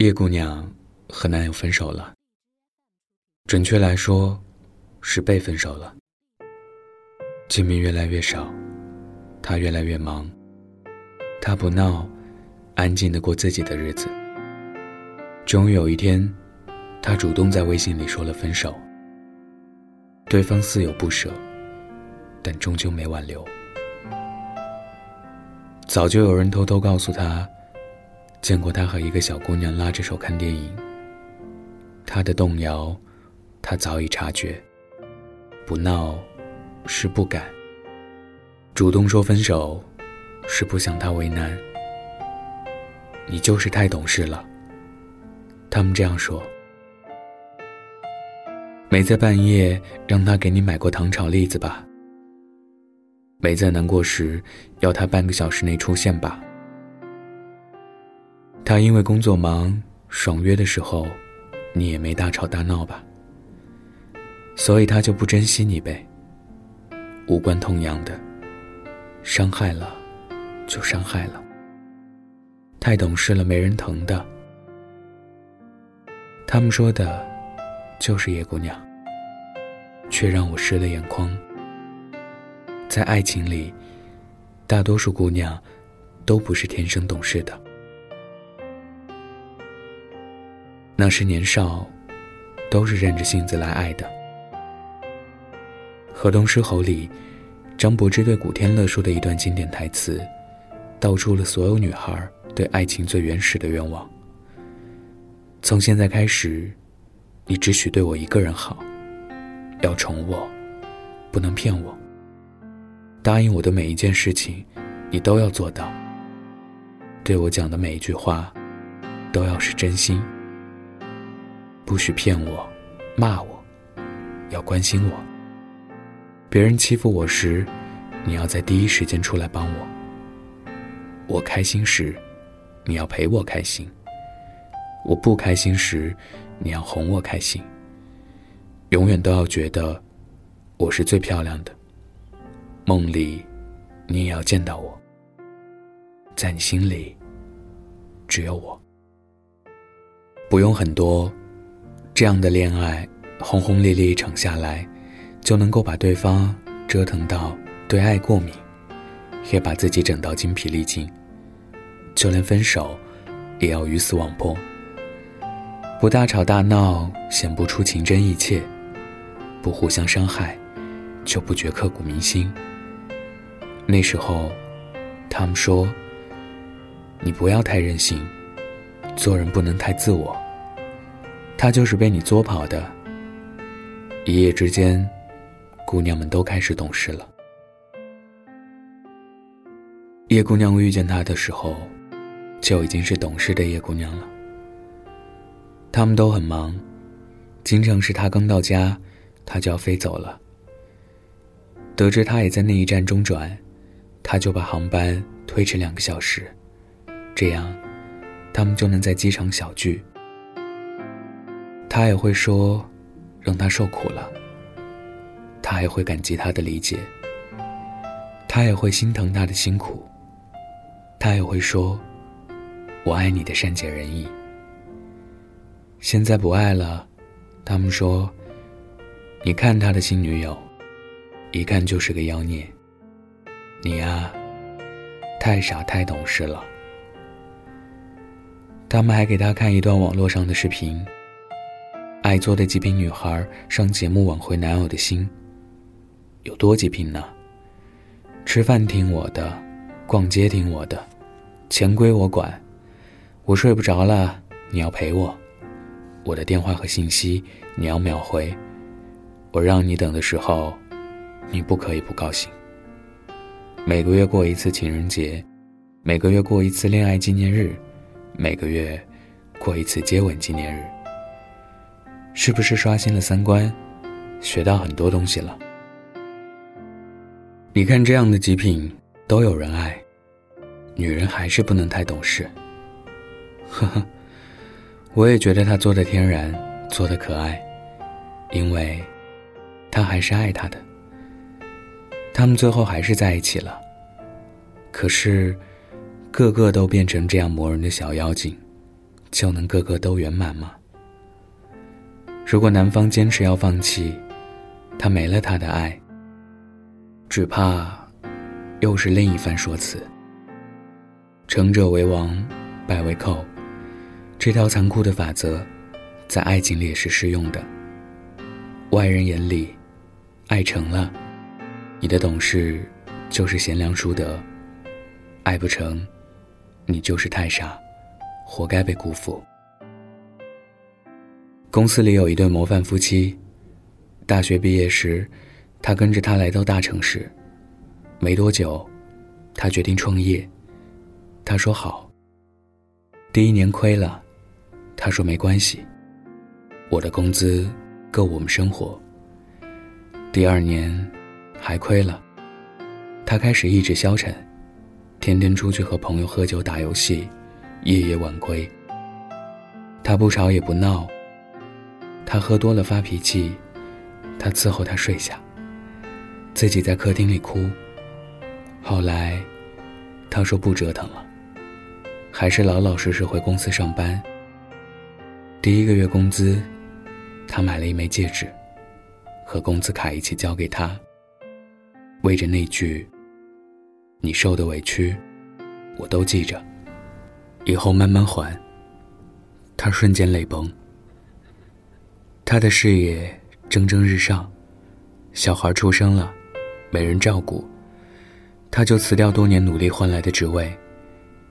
叶姑娘和男友分手了。准确来说，是被分手了。见面越来越少，她越来越忙。她不闹，安静的过自己的日子。终于有一天，她主动在微信里说了分手。对方似有不舍，但终究没挽留。早就有人偷偷告诉他。见过他和一个小姑娘拉着手看电影。他的动摇，他早已察觉。不闹，是不敢；主动说分手，是不想他为难。你就是太懂事了。他们这样说。没在半夜让他给你买过糖炒栗子吧？没在难过时要他半个小时内出现吧？他因为工作忙，爽约的时候，你也没大吵大闹吧？所以他就不珍惜你呗。无关痛痒的，伤害了，就伤害了。太懂事了，没人疼的。他们说的，就是叶姑娘，却让我湿了眼眶。在爱情里，大多数姑娘，都不是天生懂事的。那时年少，都是任着性子来爱的。《河东狮吼》里，张柏芝对古天乐说的一段经典台词，道出了所有女孩对爱情最原始的愿望。从现在开始，你只许对我一个人好，要宠我，不能骗我。答应我的每一件事情，你都要做到。对我讲的每一句话，都要是真心。不许骗我，骂我，要关心我。别人欺负我时，你要在第一时间出来帮我。我开心时，你要陪我开心；我不开心时，你要哄我开心。永远都要觉得我是最漂亮的。梦里，你也要见到我。在你心里，只有我。不用很多。这样的恋爱，轰轰烈烈一场下来，就能够把对方折腾到对爱过敏，也把自己整到精疲力尽。就连分手，也要鱼死网破。不大吵大闹，显不出情真意切；不互相伤害，就不觉刻骨铭心。那时候，他们说：“你不要太任性，做人不能太自我。”他就是被你作跑的。一夜之间，姑娘们都开始懂事了。叶姑娘遇见他的时候，就已经是懂事的叶姑娘了。他们都很忙，经常是他刚到家，他就要飞走了。得知他也在那一站中转，他就把航班推迟两个小时，这样，他们就能在机场小聚。他也会说，让他受苦了。他也会感激他的理解。他也会心疼他的辛苦。他也会说，我爱你的善解人意。现在不爱了，他们说，你看他的新女友，一看就是个妖孽。你呀，太傻太懂事了。他们还给他看一段网络上的视频。爱作的极品女孩上节目挽回男友的心，有多极品呢？吃饭听我的，逛街听我的，钱归我管，我睡不着了你要陪我，我的电话和信息你要秒回，我让你等的时候，你不可以不高兴。每个月过一次情人节，每个月过一次恋爱纪念日，每个月过一次接吻纪念日。是不是刷新了三观，学到很多东西了？你看这样的极品都有人爱，女人还是不能太懂事。呵呵，我也觉得他做的天然，做的可爱，因为，他还是爱他的。他们最后还是在一起了。可是，个个都变成这样磨人的小妖精，就能个个都圆满吗？如果男方坚持要放弃，他没了他的爱，只怕又是另一番说辞。成者为王，败为寇，这条残酷的法则，在爱情里也是适用的。外人眼里，爱成了，你的懂事就是贤良淑德；爱不成，你就是太傻，活该被辜负。公司里有一对模范夫妻，大学毕业时，他跟着他来到大城市，没多久，他决定创业。他说好。第一年亏了，他说没关系，我的工资够我们生活。第二年，还亏了，他开始意志消沉，天天出去和朋友喝酒打游戏，夜夜晚归。他不吵也不闹。他喝多了发脾气，他伺候他睡下，自己在客厅里哭。后来，他说不折腾了，还是老老实实回公司上班。第一个月工资，他买了一枚戒指，和工资卡一起交给他。为着那句“你受的委屈，我都记着，以后慢慢还。”他瞬间泪崩。他的事业蒸蒸日上，小孩出生了，没人照顾，他就辞掉多年努力换来的职位，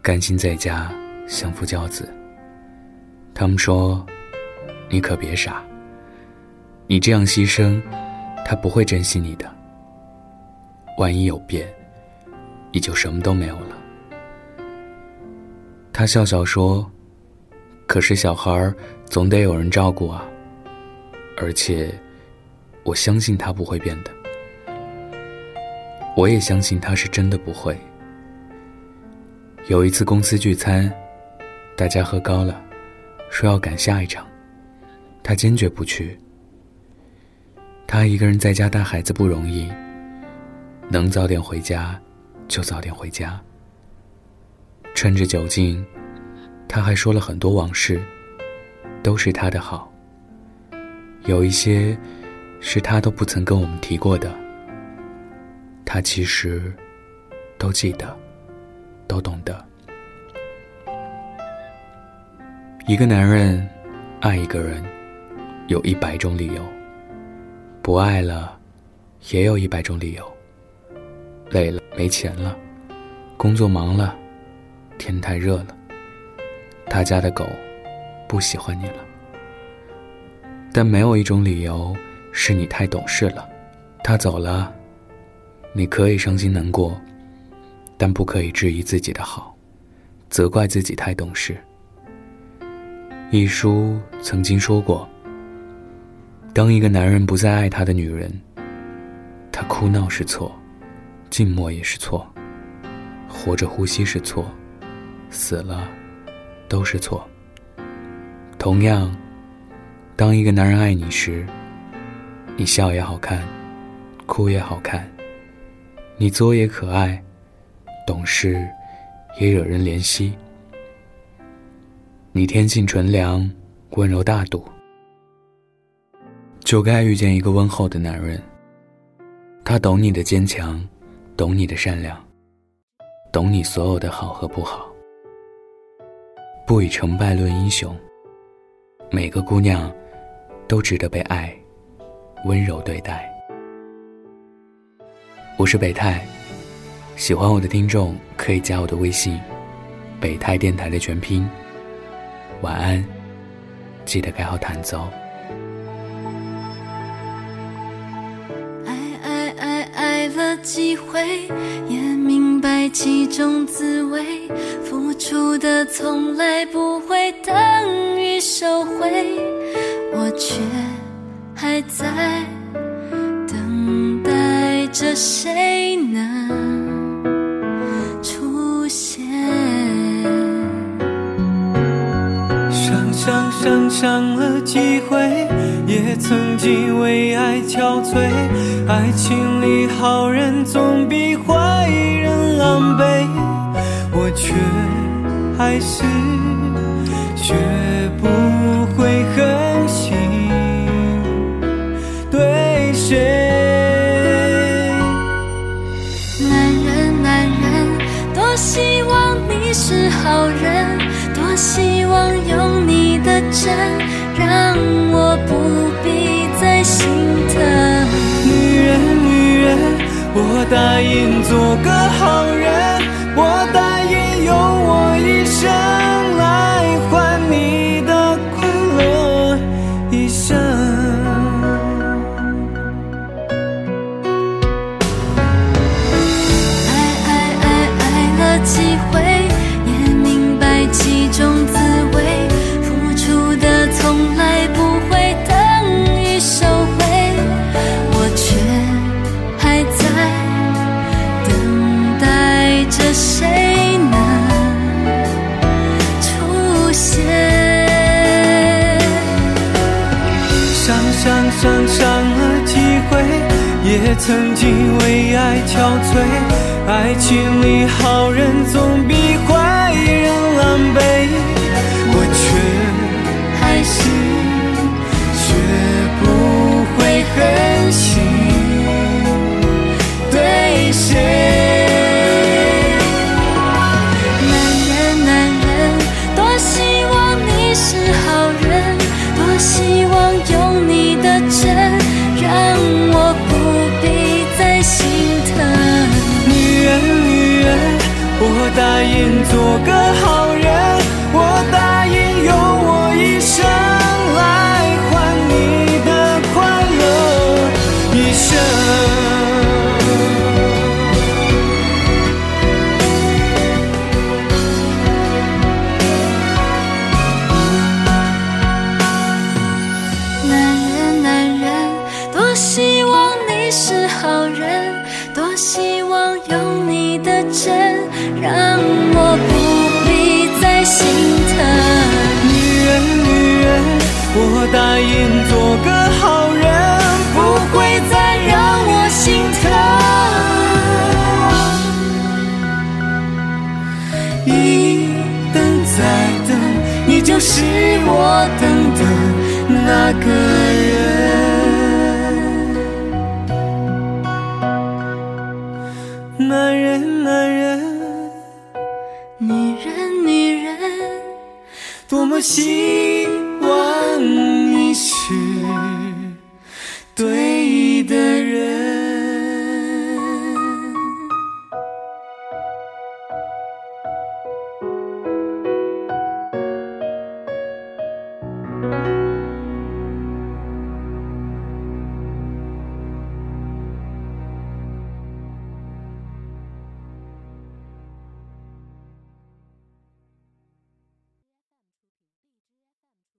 甘心在家相夫教子。他们说：“你可别傻，你这样牺牲，他不会珍惜你的。万一有变，你就什么都没有了。”他笑笑说：“可是小孩总得有人照顾啊。”而且，我相信他不会变的。我也相信他是真的不会。有一次公司聚餐，大家喝高了，说要赶下一场，他坚决不去。他一个人在家带孩子不容易，能早点回家就早点回家。趁着酒劲，他还说了很多往事，都是他的好。有一些，是他都不曾跟我们提过的，他其实都记得，都懂得。一个男人爱一个人，有一百种理由；不爱了，也有一百种理由。累了，没钱了，工作忙了，天太热了，他家的狗不喜欢你了。但没有一种理由是你太懂事了，他走了，你可以伤心难过，但不可以质疑自己的好，责怪自己太懂事。一书曾经说过：，当一个男人不再爱他的女人，他哭闹是错，静默也是错，活着呼吸是错，死了都是错。同样。当一个男人爱你时，你笑也好看，哭也好看，你作也可爱，懂事也惹人怜惜。你天性纯良，温柔大度，就该遇见一个温厚的男人。他懂你的坚强，懂你的善良，懂你所有的好和不好，不以成败论英雄。每个姑娘。都值得被爱，温柔对待。我是北泰，喜欢我的听众可以加我的微信，北泰电台的全拼。晚安，记得盖好毯子哦。爱爱爱爱了几回，也明白其中滋味，付出的从来不会等于收回。我却还在等待着谁能出现伤伤伤伤了几回也曾经为爱憔悴爱情里好人总比坏人狼狈我却还是学让我不必再心疼。女人女人我答应做个好人我答曾经为爱憔悴爱情里好人总比我答应做个好我答应做个好人不会再让我心疼一等再等你就是我等的那个人。男人男人女人女人多么幸